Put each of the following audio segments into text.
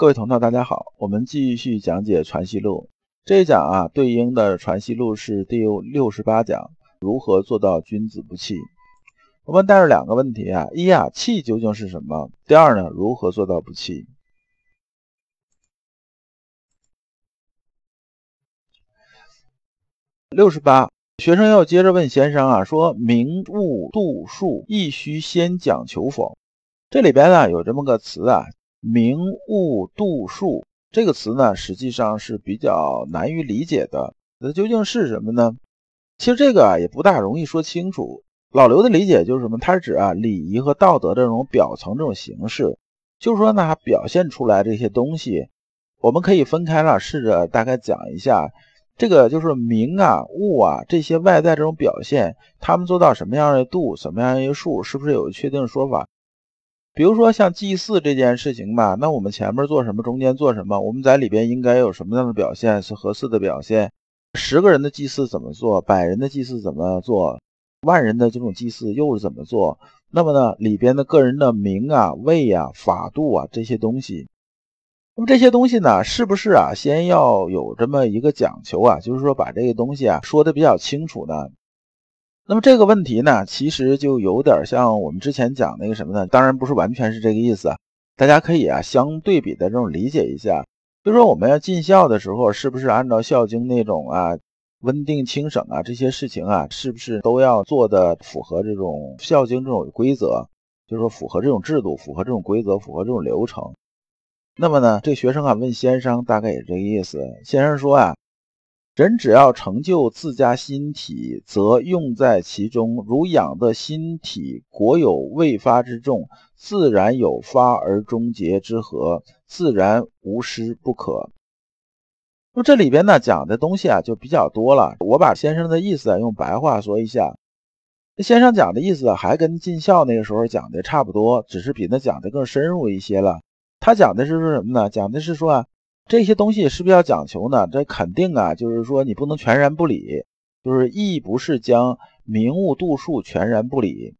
各位同道，大家好，我们继续讲解《传习录》这一讲啊，对应的《传习录》是第六十八讲，如何做到君子不器？我们带着两个问题啊：一啊，气究竟是什么？第二呢，如何做到不器？六十八，学生要接着问先生啊，说明物度数，亦须先讲求否？这里边呢有这么个词啊。明物度数这个词呢，实际上是比较难于理解的。那究竟是什么呢？其实这个啊也不大容易说清楚。老刘的理解就是什么？它是指啊礼仪和道德这种表层这种形式，就是说呢表现出来这些东西，我们可以分开了试着大概讲一下。这个就是名啊物啊这些外在这种表现，他们做到什么样的度，什么样一个数，是不是有确定的说法？比如说像祭祀这件事情吧，那我们前面做什么，中间做什么，我们在里边应该有什么样的表现是合适的表现？十个人的祭祀怎么做？百人的祭祀怎么做？万人的这种祭祀又是怎么做？那么呢，里边的个人的名啊、位啊、法度啊这些东西，那么这些东西呢，是不是啊，先要有这么一个讲求啊？就是说把这个东西啊说的比较清楚呢？那么这个问题呢，其实就有点像我们之前讲那个什么呢？当然不是完全是这个意思啊。大家可以啊相对比的这种理解一下，就说我们要尽孝的时候，是不是按照《孝经》那种啊温定清省啊这些事情啊，是不是都要做的符合这种《孝经》这种规则？就是说符合这种制度，符合这种规则，符合这种流程。那么呢，这学生啊问先生，大概也这个意思。先生说啊。人只要成就自家心体，则用在其中。如养的心体，果有未发之众，自然有发而终结之和，自然无失不可。那么这里边呢讲的东西啊就比较多了。我把先生的意思啊用白话说一下。先生讲的意思还跟尽孝那个时候讲的差不多，只是比那讲的更深入一些了。他讲的是说什么呢？讲的是说啊。这些东西是不是要讲求呢？这肯定啊，就是说你不能全然不理，就是亦不是将明物度数全然不理。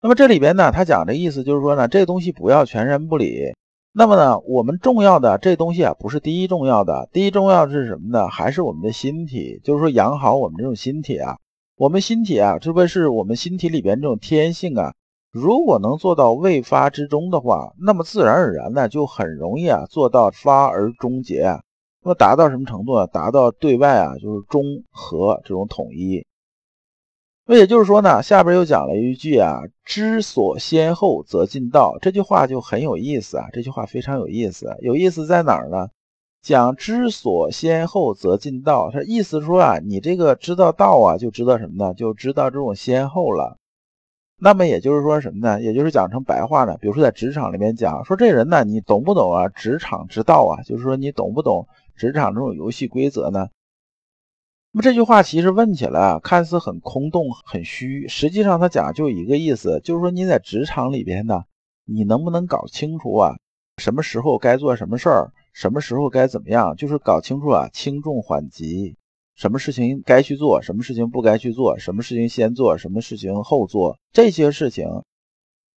那么这里边呢，他讲的意思就是说呢，这东西不要全然不理。那么呢，我们重要的这东西啊，不是第一重要的，第一重要是什么呢？还是我们的心体，就是说养好我们这种心体啊。我们心体啊，特别是我们心体里边这种天性啊。如果能做到未发之中的话，那么自然而然呢，就很容易啊做到发而终结啊。那么达到什么程度呢？达到对外啊就是中和这种统一。那也就是说呢，下边又讲了一句啊：“知所先后，则近道。”这句话就很有意思啊。这句话非常有意思，有意思在哪儿呢？讲知所先后，则近道。他意思说啊，你这个知道道啊，就知道什么呢？就知道这种先后了。那么也就是说什么呢？也就是讲成白话呢，比如说在职场里面讲，说这人呢，你懂不懂啊？职场之道啊，就是说你懂不懂职场这种游戏规则呢？那么这句话其实问起来啊，看似很空洞、很虚，实际上他讲就一个意思，就是说你在职场里边呢，你能不能搞清楚啊？什么时候该做什么事儿，什么时候该怎么样？就是搞清楚啊，轻重缓急。什么事情该去做，什么事情不该去做，什么事情先做，什么事情后做，这些事情，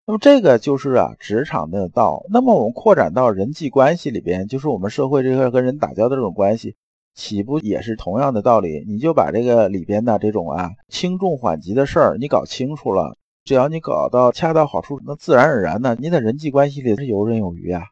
那么这个就是啊职场的道。那么我们扩展到人际关系里边，就是我们社会这个跟人打交道这种关系，岂不也是同样的道理？你就把这个里边的这种啊轻重缓急的事儿你搞清楚了，只要你搞到恰到好处，那自然而然呢，你在人际关系里是游刃有余啊。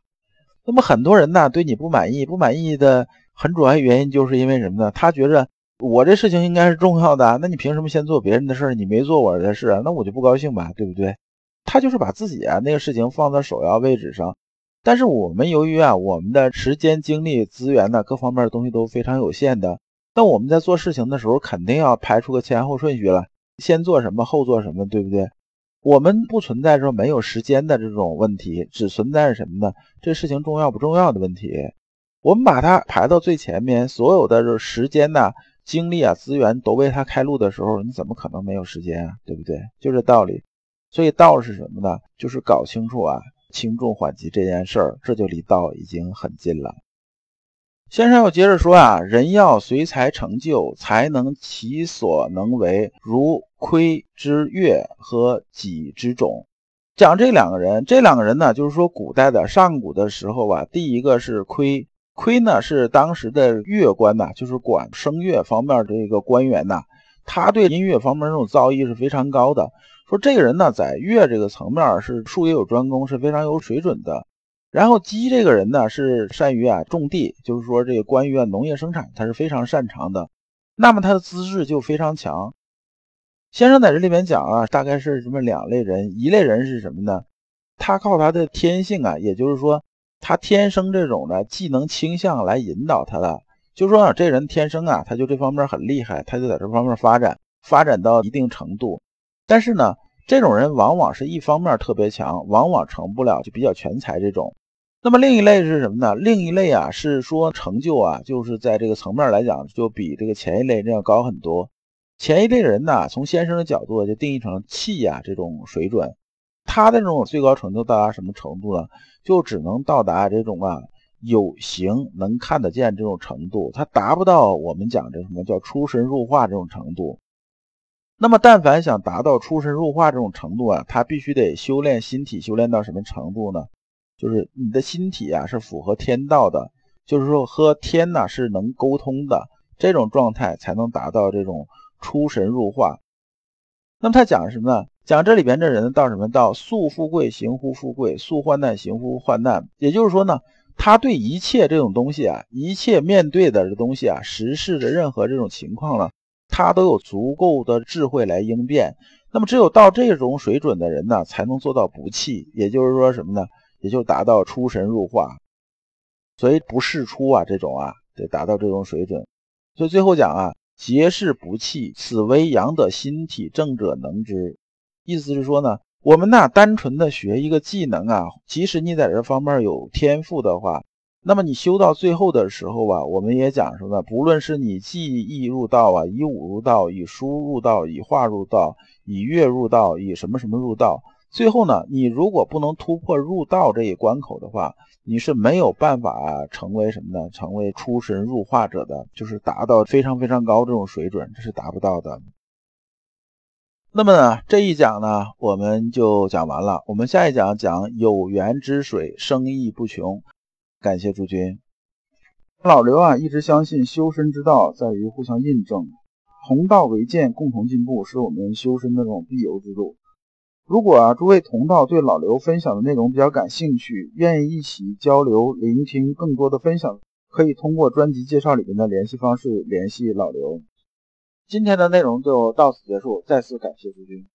那么很多人呢对你不满意，不满意的很主要原因就是因为什么呢？他觉着。我这事情应该是重要的，那你凭什么先做别人的事？你没做我的事，那我就不高兴吧，对不对？他就是把自己啊那个事情放在首要位置上。但是我们由于啊我们的时间、精力、资源呢各方面的东西都非常有限的，那我们在做事情的时候肯定要排出个前后顺序了，先做什么后做什么，对不对？我们不存在说没有时间的这种问题，只存在什么呢？这事情重要不重要的问题。我们把它排到最前面，所有的这时间呢。精力啊，资源都为他开路的时候，你怎么可能没有时间啊？对不对？就这道理。所以道是什么呢？就是搞清楚啊，轻重缓急这件事儿，这就离道已经很近了。先生又接着说啊，人要随才成就，才能其所能为，如窥之月和己之种。讲这两个人，这两个人呢，就是说古代的上古的时候啊，第一个是亏，亏呢是当时的乐官呐，就是管声乐方面这个官员呐，他对音乐方面这种造诣是非常高的。说这个人呢，在乐这个层面是术业有专攻，是非常有水准的。然后姬这个人呢，是善于啊种地，就是说这个关于啊农业生产，他是非常擅长的。那么他的资质就非常强。先生在这里面讲啊，大概是什么两类人，一类人是什么呢？他靠他的天性啊，也就是说他天生这种的技能倾向来引导他的，就说啊，这人天生啊，他就这方面很厉害，他就在这方面发展，发展到一定程度。但是呢，这种人往往是一方面特别强，往往成不了就比较全才这种。那么另一类是什么呢？另一类啊是说成就啊，就是在这个层面来讲，就比这个前一类人要高很多。前一类人呢，从先生的角度就定义成气呀这种水准，他的这种最高成就到达什么程度呢？就只能到达这种啊有形能看得见这种程度，他达不到我们讲这什么叫出神入化这种程度。那么但凡想达到出神入化这种程度啊，他必须得修炼心体，修炼到什么程度呢？就是你的心体啊是符合天道的，就是说和天呐是能沟通的这种状态，才能达到这种。出神入化，那么他讲什么呢？讲这里边这人到什么？到素富贵行乎富贵，素患难行乎患难。也就是说呢，他对一切这种东西啊，一切面对的这东西啊，时事的任何这种情况呢，他都有足够的智慧来应变。那么只有到这种水准的人呢，才能做到不弃。也就是说什么呢？也就达到出神入化，所以不世出啊，这种啊，得达到这种水准。所以最后讲啊。节是不弃，此为阳的心体正者能之。意思是说呢，我们呐单纯的学一个技能啊，即使你在这方面有天赋的话，那么你修到最后的时候啊，我们也讲什么？不论是你技艺入道啊，以武入道，以书入道，以画入道，以乐入道，以什么什么入道。最后呢，你如果不能突破入道这一关口的话，你是没有办法成为什么呢？成为出神入化者的，就是达到非常非常高这种水准，这是达不到的。那么呢，这一讲呢，我们就讲完了。我们下一讲讲有源之水，生意不穷。感谢诸君。老刘啊，一直相信修身之道在于互相印证，同道为鉴，共同进步，是我们修身的这种必由之路。如果啊，诸位同道对老刘分享的内容比较感兴趣，愿意一起交流、聆听更多的分享，可以通过专辑介绍里面的联系方式联系老刘。今天的内容就到此结束，再次感谢诸君。